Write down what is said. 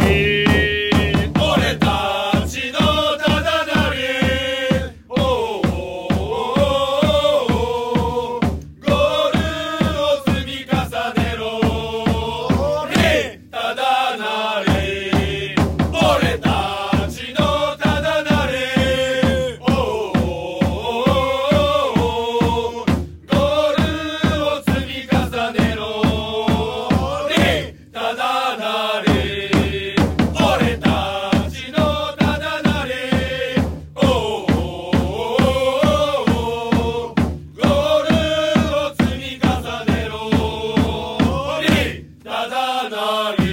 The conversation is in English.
everybody. Anar.